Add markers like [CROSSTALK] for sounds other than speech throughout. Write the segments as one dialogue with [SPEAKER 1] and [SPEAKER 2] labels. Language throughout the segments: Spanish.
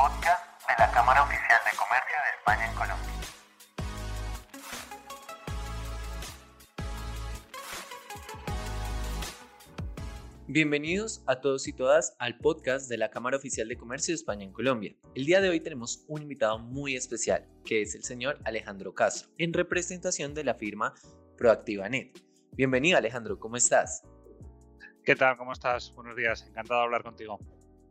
[SPEAKER 1] podcast de la Cámara Oficial de Comercio de España en Colombia.
[SPEAKER 2] Bienvenidos a todos y todas al podcast de la Cámara Oficial de Comercio de España en Colombia. El día de hoy tenemos un invitado muy especial, que es el señor Alejandro Castro, en representación de la firma ProactivaNet. Bienvenido Alejandro, ¿cómo estás?
[SPEAKER 3] ¿Qué tal? ¿Cómo estás? Buenos días, encantado de hablar contigo.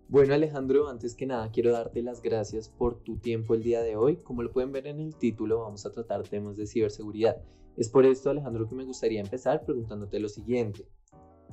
[SPEAKER 2] Bueno Alejandro, antes que nada quiero darte las gracias por tu tiempo el día de hoy. Como lo pueden ver en el título, vamos a tratar temas de ciberseguridad. Es por esto Alejandro que me gustaría empezar preguntándote lo siguiente.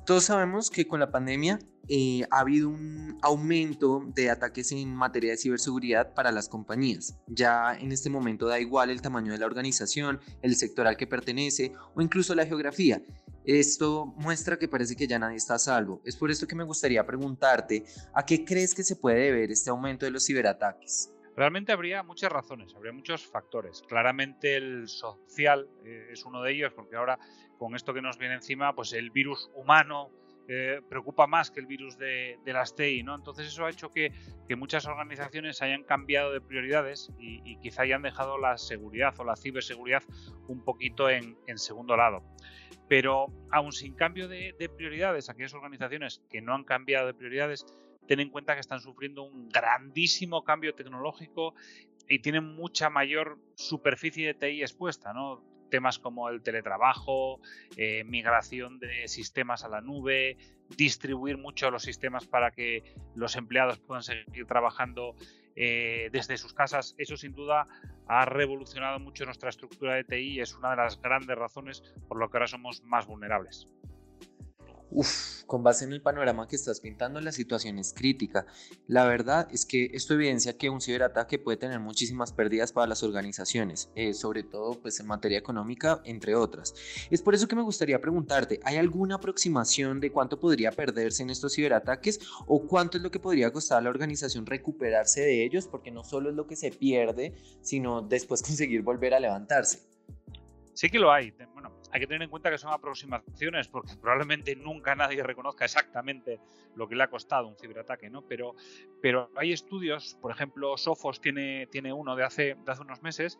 [SPEAKER 2] Todos sabemos que con la pandemia eh, ha habido un aumento de ataques en materia de ciberseguridad para las compañías. Ya en este momento da igual el tamaño de la organización, el sector al que pertenece o incluso la geografía. Esto muestra que parece que ya nadie está a salvo. Es por esto que me gustaría preguntarte, ¿a qué crees que se puede deber este aumento de los ciberataques?
[SPEAKER 3] Realmente habría muchas razones, habría muchos factores. Claramente el social eh, es uno de ellos, porque ahora con esto que nos viene encima, pues el virus humano eh, preocupa más que el virus de, las TI, ¿no? Entonces eso ha hecho que, muchas organizaciones hayan cambiado de prioridades y, quizá hayan dejado la seguridad o la ciberseguridad un poquito en, segundo lado. Pero aún sin cambio de, de prioridades, aquellas organizaciones que no han cambiado de prioridades ten en cuenta que están sufriendo un grandísimo cambio tecnológico y tienen mucha mayor superficie de TI expuesta, ¿no? Temas como el teletrabajo, eh, migración de sistemas a la nube, distribuir mucho los sistemas para que los empleados puedan seguir trabajando eh, desde sus casas. Eso sin duda ha revolucionado mucho nuestra estructura de TI y es una de las grandes razones por lo que ahora somos más vulnerables.
[SPEAKER 2] Uf, con base en el panorama que estás pintando, la situación es crítica. La verdad es que esto evidencia que un ciberataque puede tener muchísimas pérdidas para las organizaciones, eh, sobre todo pues en materia económica, entre otras. Es por eso que me gustaría preguntarte, ¿hay alguna aproximación de cuánto podría perderse en estos ciberataques o cuánto es lo que podría costar a la organización recuperarse de ellos? Porque no solo es lo que se pierde, sino después [LAUGHS] conseguir volver a levantarse.
[SPEAKER 3] Sí que lo hay. Hay que tener en cuenta que son aproximaciones porque [LAUGHS] probablemente nunca nadie reconozca exactamente lo que le ha costado un ciberataque, ¿no? Pero, pero hay estudios, por ejemplo, Sophos tiene, tiene uno de hace, de hace unos meses,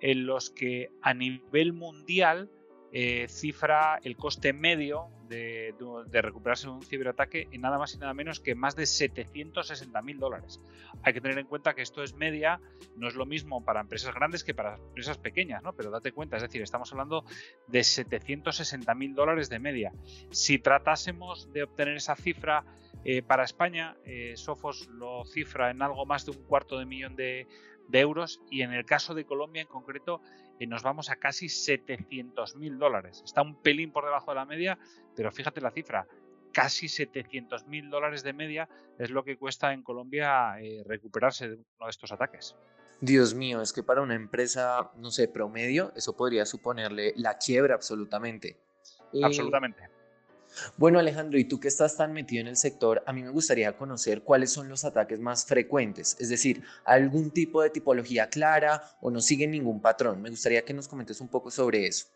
[SPEAKER 3] en los que a nivel mundial eh, cifra el coste medio de, recuperarse de un ciberataque en nada más y nada menos que más de 760 mil dólares. Hay que tener en cuenta que esto es media, no es lo mismo para empresas grandes que para empresas pequeñas, ¿no? Pero date cuenta, es decir, estamos hablando de 760 mil dólares de media. Si tratásemos de obtener esa cifra eh, para España, eh, Sofos lo cifra en algo más de un cuarto de millón de, de euros y en el caso de Colombia en concreto eh, nos vamos a casi 700 mil dólares. Está un pelín por debajo de la media, pero fíjate la cifra, casi 700 mil dólares de media es lo que cuesta en Colombia eh, recuperarse de uno de estos ataques.
[SPEAKER 2] Dios mío, es que para una empresa, no sé, promedio, eso podría suponerle la quiebra absolutamente.
[SPEAKER 3] Absolutamente.
[SPEAKER 2] Bueno, Alejandro, y tú que estás tan metido en el sector, a mí me gustaría conocer cuáles son los ataques más frecuentes, es decir, algún tipo de tipología clara o no siguen ningún patrón. Me gustaría que nos comentes un poco sobre eso.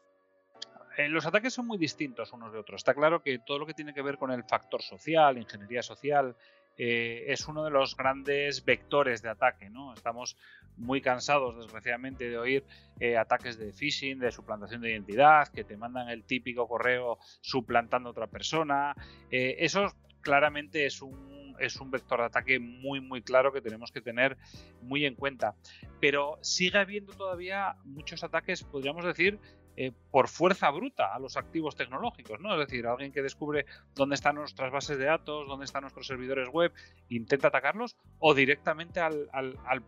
[SPEAKER 3] Eh, los ataques son muy distintos unos de otros. Está claro que todo lo que tiene que ver con el factor social, ingeniería social, eh, es uno de los grandes vectores de ataque. ¿no? Estamos muy cansados, desgraciadamente, de oír eh, ataques de phishing, de suplantación de identidad, que te mandan el típico correo suplantando a otra persona. Eh, eso claramente es un, es un vector de ataque muy, muy claro que tenemos que tener muy en cuenta. Pero sigue habiendo todavía muchos ataques, podríamos decir, eh, por fuerza bruta a los activos tecnológicos, ¿no? Es decir, alguien que descubre dónde están nuestras bases de datos, dónde están nuestros servidores web, intenta atacarlos, o directamente al,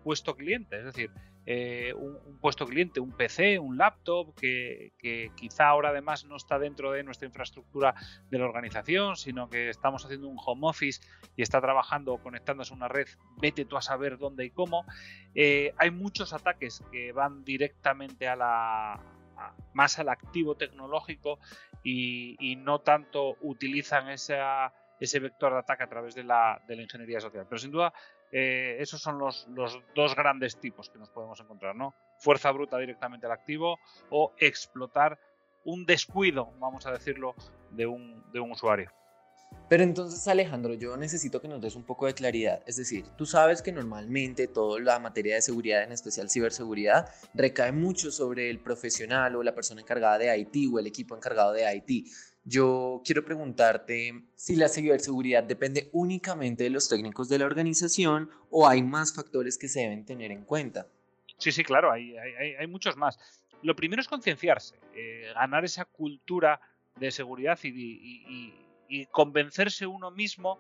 [SPEAKER 3] puesto cliente, es decir, eh, un, puesto cliente, un PC, un laptop, que, quizá ahora además no está dentro de nuestra infraestructura de la organización, sino que estamos haciendo un home office y está trabajando o conectándose a una red, vete tú a saber dónde y cómo. Eh, hay muchos ataques que van directamente a la más al activo tecnológico y, no tanto utilizan ese vector de ataque a través de la, ingeniería social. Pero sin duda, eh, esos son los, dos grandes tipos que nos podemos encontrar, ¿no? Fuerza bruta directamente al activo o explotar un descuido, vamos a decirlo, de un, de un usuario.
[SPEAKER 2] Pero entonces, Alejandro, yo necesito que nos des un poco de claridad. Es decir, tú sabes que normalmente toda la materia de seguridad, en especial ciberseguridad, recae mucho sobre el profesional o la persona encargada de IT o el equipo encargado de IT. Yo quiero preguntarte si la ciberseguridad depende únicamente de los técnicos de la organización o hay más factores que se deben tener en cuenta.
[SPEAKER 3] Sí, sí, claro, hay, muchos más. Lo primero es concienciarse, eh, ganar esa cultura de seguridad y convencerse uno mismo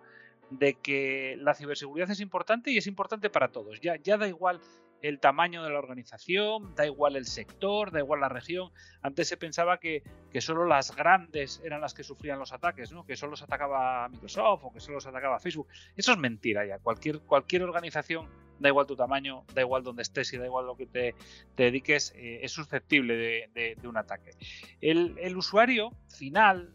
[SPEAKER 3] de que la ciberseguridad es importante y es importante para todos. Ya, ya da igual el tamaño de la organización, da igual el sector, da igual la región. Antes se pensaba que, que solo las grandes eran las que sufrían los ataques, ¿no? que solo se atacaba Microsoft o que solo se atacaba Facebook. Eso es mentira ya. Cualquier, cualquier organización, da igual tu tamaño, da igual donde estés y da igual lo que te, dediques, eh, es susceptible de, un ataque. El, el usuario final,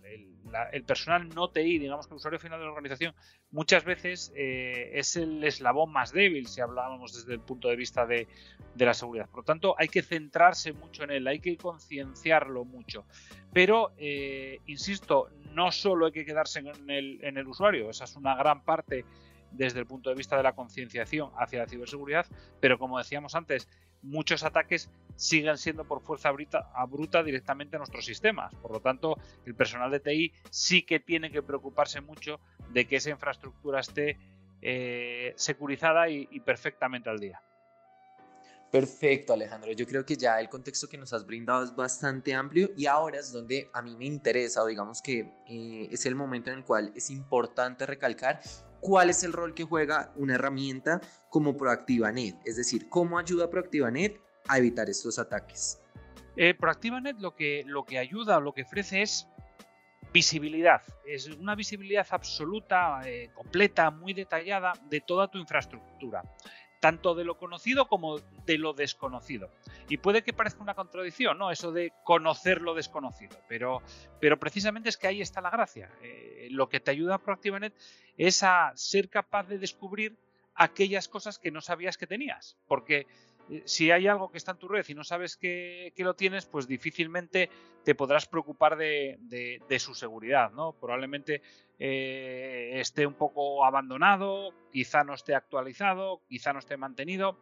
[SPEAKER 3] el personal no TI, digamos que el usuario final de la organización, muchas veces eh, es el eslabón más débil si hablábamos desde el punto de vista de, la seguridad. Por lo tanto, hay que centrarse mucho en él, hay que concienciarlo mucho. Pero, eh, insisto, no solo hay que quedarse en el, en el usuario, esa es una gran parte desde el punto de vista de la concienciación hacia la ciberseguridad, pero como decíamos antes, muchos ataques siguen siendo por fuerza bruta, directamente a nuestros sistemas. Por lo tanto, el personal de TI sí que tiene que preocuparse mucho de que esa infraestructura esté eh, securizada y, perfectamente al día.
[SPEAKER 2] Perfecto, Alejandro. Yo creo que ya el contexto que nos has brindado es bastante amplio y ahora es donde a mí me interesa o digamos que eh, es el momento en el cual es importante recalcar cuál es el rol que juega una herramienta como ProactivaNet, es decir, cómo ayuda ProactivaNet a evitar estos ataques.
[SPEAKER 3] Eh, ProactivaNet lo que, lo que ayuda o lo que ofrece es visibilidad, es una visibilidad absoluta, eh, completa, muy detallada de toda tu infraestructura tanto de lo conocido como de lo desconocido. Y puede que parezca una contradicción, ¿no? Eso de conocer lo desconocido, pero, pero precisamente es que ahí está la gracia. Eh, lo que te ayuda a ProactivaNet es a ser capaz de descubrir aquellas cosas que no sabías que tenías, porque si hay algo que está en tu red y no sabes que, lo tienes, pues difícilmente te podrás preocupar de, su seguridad, ¿no? Probablemente eh, esté un poco abandonado, quizá no esté actualizado, quizá no esté mantenido.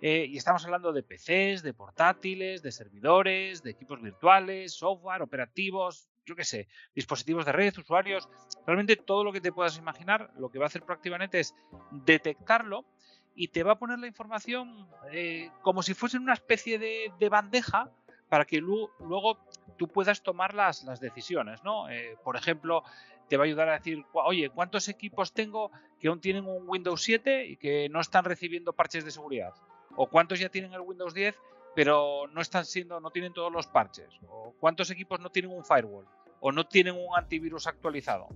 [SPEAKER 3] Eh, y estamos hablando de PCs, de portátiles, de servidores, de equipos virtuales, software, operativos, yo qué sé, dispositivos de red, usuarios, realmente todo lo que te puedas imaginar, lo que va a hacer proactivamente es detectarlo y te va a poner la información eh, como si fuese una especie de, bandeja para que luego tú puedas tomar las, decisiones, ¿no? Eh, por ejemplo, te va a ayudar a decir, oye, ¿cuántos equipos tengo que aún tienen un Windows 7 y que no están recibiendo parches de seguridad? ¿O cuántos ya tienen el Windows 10 pero no están siendo, no tienen todos los parches? ¿O cuántos equipos no tienen un firewall? ¿O no tienen un antivirus actualizado?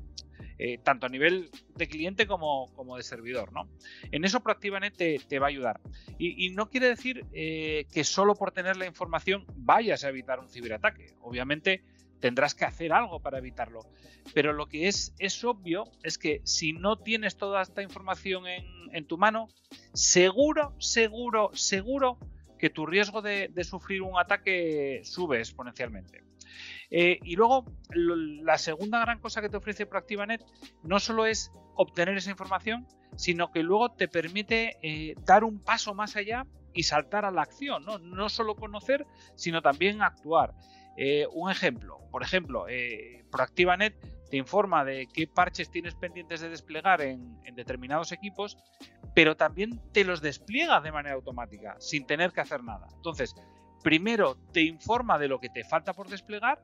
[SPEAKER 3] Eh, tanto a nivel de cliente como, de servidor. ¿no? En eso Proactivanet te, va a ayudar. Y, no quiere decir eh, que solo por tener la información vayas a evitar un ciberataque. Obviamente tendrás que hacer algo para evitarlo. Pero lo que es, es obvio es que si no tienes toda esta información en, tu mano, seguro, seguro, seguro que tu riesgo de sufrir un ataque sube exponencialmente. Eh, y luego, la segunda gran cosa que te ofrece ProactivaNet no solo es obtener esa información, sino que luego te permite eh, dar un paso más allá y saltar a la acción, ¿no? No solo conocer, sino también actuar. Eh, un ejemplo, por ejemplo, ProactivaNet te informa de qué parches tienes pendientes de desplegar en, en, determinados equipos, pero también te los despliega de manera automática, sin tener que hacer nada. Entonces, primero te informa de lo que te falta por desplegar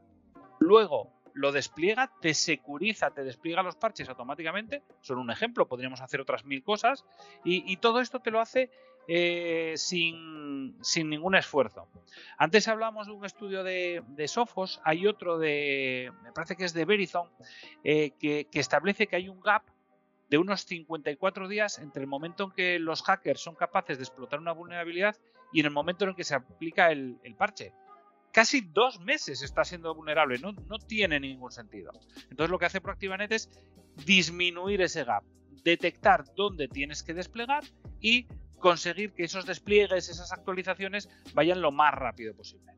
[SPEAKER 3] Luego lo despliega, te securiza, te despliega los parches automáticamente. Son un ejemplo, podríamos hacer otras mil cosas. Y, todo esto te lo hace eh, sin, ningún esfuerzo. Antes hablábamos de un estudio de, Sophos, hay otro de, me parece que es de Verizon, eh, que, establece que hay un gap de unos 54 días entre el momento en que los hackers son capaces de explotar una vulnerabilidad y en el momento en que se aplica el parche casi dos meses está siendo vulnerable. No, no tiene ningún sentido. Entonces lo que hace ProactivaNet es disminuir ese gap, detectar dónde tienes que desplegar y conseguir que esos despliegues, esas actualizaciones vayan lo más rápido posible.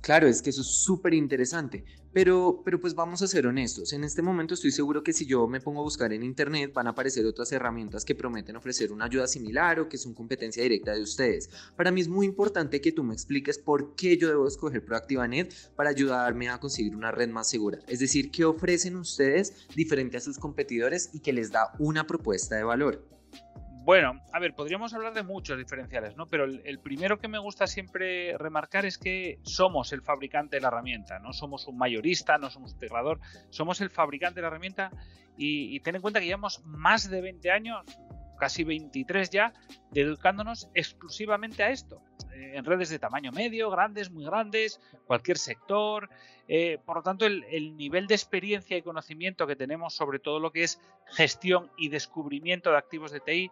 [SPEAKER 2] Claro, es que eso es súper interesante, pero, pero pues vamos a ser honestos. En este momento estoy seguro que si yo me pongo a buscar en internet van a aparecer otras herramientas que prometen ofrecer una ayuda similar o que son competencia directa de ustedes. Para mí es muy importante que tú me expliques por qué yo debo escoger ProactivaNet para ayudarme a conseguir una red más segura. Es decir, qué ofrecen ustedes diferente a sus competidores y que les da una propuesta de valor.
[SPEAKER 3] Bueno, a ver, podríamos hablar de muchos diferenciales, ¿no? Pero el, primero que me gusta siempre remarcar es que somos el fabricante de la herramienta, no somos un mayorista, no somos un integrador, somos el fabricante de la herramienta y, ten en cuenta que llevamos más de 20 años, casi 23 ya, dedicándonos exclusivamente a esto, eh, en redes de tamaño medio, grandes, muy grandes, cualquier sector. Eh, por lo tanto, el, el, nivel de experiencia y conocimiento que tenemos sobre todo lo que es gestión y descubrimiento de activos de TI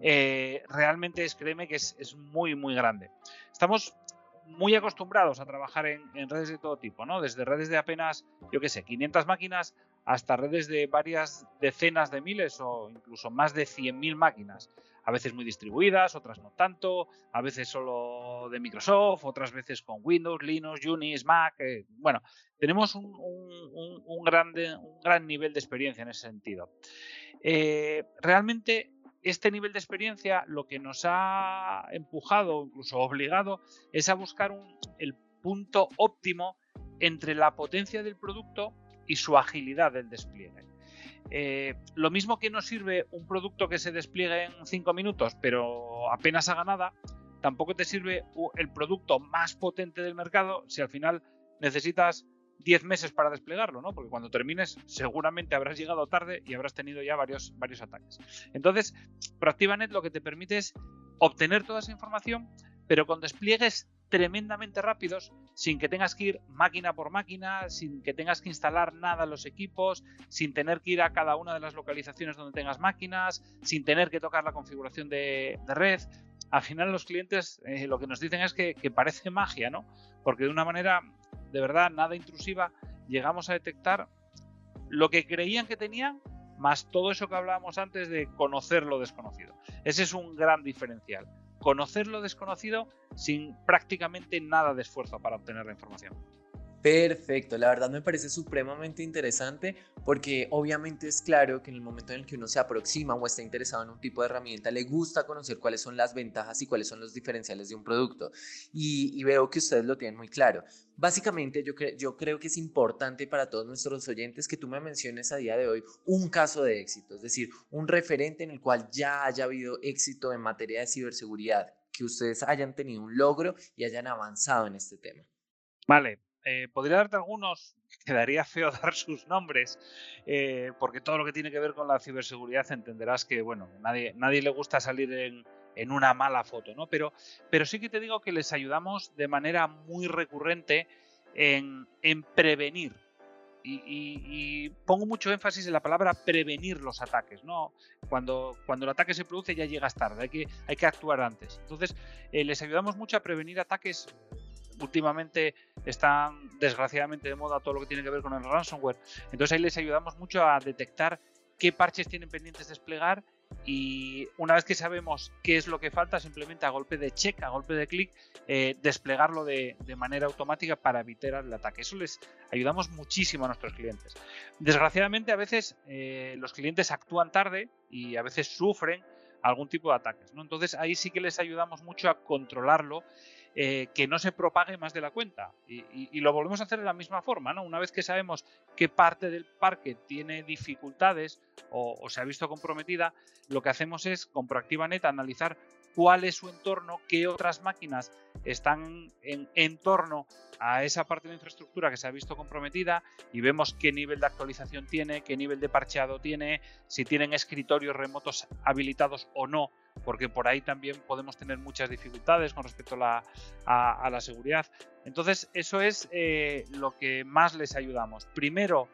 [SPEAKER 3] eh, realmente es, créeme que es, muy, muy grande. Estamos muy acostumbrados a trabajar en, redes de todo tipo, ¿no? Desde redes de apenas, yo qué sé, 500 máquinas hasta redes de varias decenas de miles o incluso más de 100.000 máquinas. A veces muy distribuidas, otras no tanto, a veces solo de Microsoft, otras veces con Windows, Linux, Unix, Mac. Eh, bueno, tenemos un, gran nivel de experiencia en ese sentido. Eh, realmente este nivel de experiencia lo que nos ha empujado, incluso obligado, es a buscar el punto óptimo entre la potencia del producto y su agilidad del despliegue. Eh, lo mismo que nos sirve un producto que se despliegue en 5 minutos, pero apenas haga nada, tampoco te sirve el producto más potente del mercado si al final necesitas 10 meses para desplegarlo, ¿no? Porque cuando termines seguramente habrás llegado tarde y habrás tenido ya varios, varios ataques. Entonces, ProactivaNet lo que te permite es obtener toda esa información, pero con despliegues tremendamente rápidos, sin que tengas que ir máquina por máquina, sin que tengas que instalar nada en los equipos, sin tener que ir a cada una de las localizaciones donde tengas máquinas, sin tener que tocar la configuración de, red. Al final los clientes eh, lo que nos dicen es que, que parece magia, ¿no? Porque de una manera de verdad nada intrusiva, llegamos a detectar lo que creían que tenían, más todo eso que hablábamos antes de conocer lo desconocido. Ese es un gran diferencial. Conocer lo desconocido sin prácticamente nada de esfuerzo para obtener la información.
[SPEAKER 2] Perfecto, la verdad me parece supremamente interesante porque obviamente es claro que en el momento en el que uno se aproxima o está interesado en un tipo de herramienta, le gusta conocer cuáles son las ventajas y cuáles son los diferenciales de un producto. Y, veo que ustedes lo tienen muy claro. Básicamente yo, yo creo que es importante para todos nuestros oyentes que tú me menciones a día de hoy un caso de éxito, es decir, un referente en el cual ya haya habido éxito en materia de ciberseguridad, que ustedes hayan tenido un logro y hayan avanzado en este tema.
[SPEAKER 3] Vale, eh, podría darte algunos, [LAUGHS] quedaría feo [LAUGHS] dar sus nombres, eh, porque todo lo que tiene que ver con la ciberseguridad entenderás que, bueno, nadie, nadie le gusta salir en, una mala foto, ¿no? Pero, sí que te digo que les ayudamos de manera muy recurrente en, prevenir. Y, pongo mucho énfasis en la palabra prevenir los ataques, ¿no? Cuando, cuando el ataque se produce ya llegas tarde, hay que, hay que actuar antes. Entonces, eh, les ayudamos mucho a prevenir ataques últimamente están desgraciadamente de moda todo lo que tiene que ver con el ransomware. Entonces ahí les ayudamos mucho a detectar qué parches tienen pendientes de desplegar y una vez que sabemos qué es lo que falta, simplemente a golpe de check, a golpe de clic, eh, desplegarlo de, manera automática para evitar el ataque. Eso les ayudamos muchísimo a nuestros clientes. Desgraciadamente a veces eh, los clientes actúan tarde y a veces sufren algún tipo de ataques. ¿no? Entonces ahí sí que les ayudamos mucho a controlarlo eh, que no se propague más de la cuenta. Y, lo volvemos a hacer de la misma forma, ¿no? Una vez que sabemos qué parte del parque tiene dificultades o, se ha visto comprometida, lo que hacemos es con ProactivaNet analizar cuál es su entorno, qué otras máquinas están en, torno a esa parte de infraestructura que se ha visto comprometida y vemos qué nivel de actualización tiene, qué nivel de parcheado tiene, si tienen escritorios remotos habilitados o no porque por ahí también podemos tener muchas dificultades con respecto a la, seguridad. Entonces, eso es eh, lo que más les ayudamos. Primero,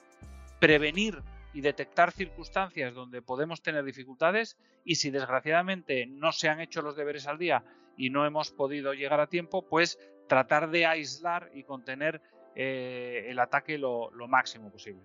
[SPEAKER 3] prevenir y detectar circunstancias donde podemos tener dificultades y si desgraciadamente no se han hecho los deberes al día y no hemos podido llegar a tiempo, pues tratar de aislar y contener eh, el ataque lo máximo posible.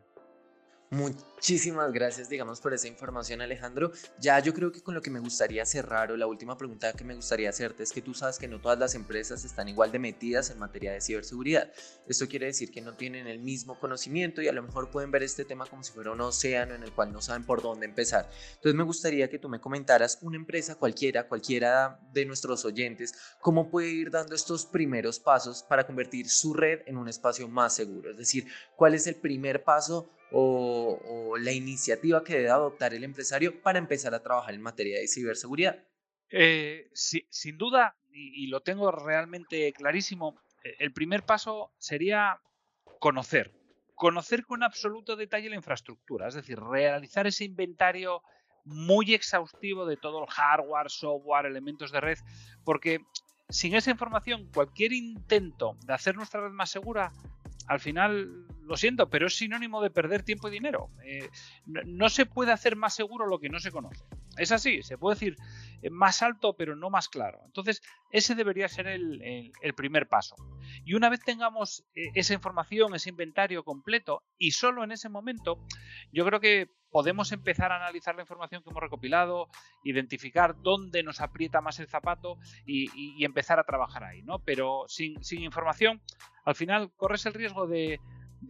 [SPEAKER 2] Muchísimas gracias, digamos, por esa información, Alejandro. Ya yo creo que con lo que me gustaría cerrar o la última pregunta que me gustaría hacerte es que tú sabes que no todas las empresas están igual de metidas en materia de ciberseguridad. Esto quiere decir que no tienen el mismo conocimiento y a lo mejor pueden ver este tema como si fuera un océano en el cual no saben por dónde empezar. Entonces me gustaría que tú me comentaras una empresa cualquiera, cualquiera de nuestros oyentes, cómo puede ir dando estos primeros pasos para convertir su red en un espacio más seguro. Es decir, cuál es el primer paso o, la iniciativa que debe adoptar el empresario para empezar a trabajar en materia de ciberseguridad?
[SPEAKER 3] Eh, sin duda, y, lo tengo realmente clarísimo, eh, el primer paso sería conocer, conocer con absoluto detalle la infraestructura, es decir, realizar ese inventario muy exhaustivo de todo el hardware, software, elementos de red, porque sin esa información, cualquier intento de hacer nuestra red más segura al final, lo siento, pero es sinónimo de perder tiempo y dinero. Eh, no, se puede hacer más seguro lo que no se conoce. Es así, se puede decir eh, más alto, pero no más claro. Entonces, ese debería ser el, primer paso. Y una vez tengamos eh, esa información, ese inventario completo, y solo en ese momento, yo creo que podemos empezar a analizar la información que hemos recopilado, identificar dónde nos aprieta más el zapato y, empezar a trabajar ahí, ¿no? Pero sin, sin información, al final corres el riesgo de,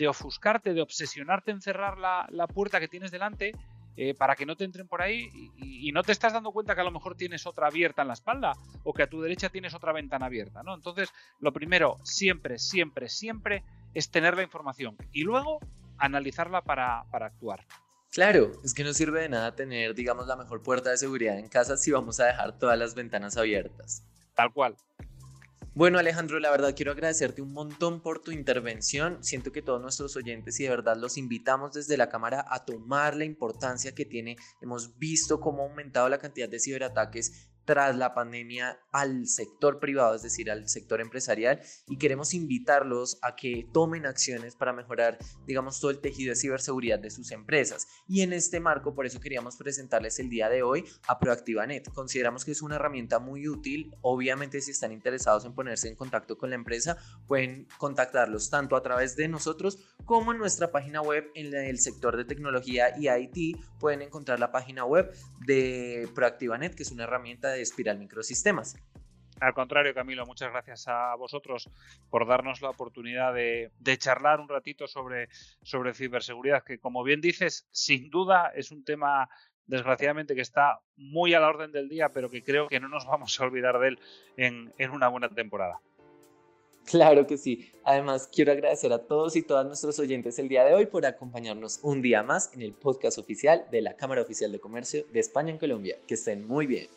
[SPEAKER 3] ofuscarte, de obsesionarte en cerrar la, puerta que tienes delante eh, para que no te entren por ahí y, no te estás dando cuenta que a lo mejor tienes otra abierta en la espalda o que a tu derecha tienes otra ventana abierta, ¿no? Entonces, lo primero, siempre, siempre, siempre es tener la información y luego analizarla para, para actuar.
[SPEAKER 2] Claro, es que no sirve de nada tener, digamos, la mejor puerta de seguridad en casa si vamos a dejar todas las ventanas abiertas.
[SPEAKER 3] Tal cual.
[SPEAKER 2] Bueno Alejandro, la verdad quiero agradecerte un montón por tu intervención. Siento que todos nuestros oyentes y de verdad los invitamos desde la cámara a tomar la importancia que tiene. Hemos visto cómo ha aumentado la cantidad de ciberataques tras la pandemia al sector privado, es decir, al sector empresarial, y queremos invitarlos a que tomen acciones para mejorar, digamos, todo el tejido de ciberseguridad de sus empresas. Y en este marco, por eso queríamos presentarles el día de hoy a ProactivaNet. Consideramos que es una herramienta muy útil. Obviamente, si están interesados en ponerse en contacto con la empresa, pueden contactarlos tanto a través de nosotros como en nuestra página web en el sector de tecnología y IT. Pueden encontrar la página web de ProactivaNet, que es una herramienta de Espiral Microsistemas.
[SPEAKER 3] Al contrario, Camilo, muchas gracias a vosotros por darnos la oportunidad de, charlar un ratito sobre, sobre ciberseguridad, que como bien dices, sin duda es un tema desgraciadamente que está muy a la orden del día, pero que creo que no nos vamos a olvidar de él en, en una buena temporada.
[SPEAKER 2] Claro que sí. Además, quiero agradecer a todos y todas nuestros oyentes el día de hoy por acompañarnos un día más en el podcast oficial de la Cámara Oficial de Comercio de España en Colombia. Que estén muy bien.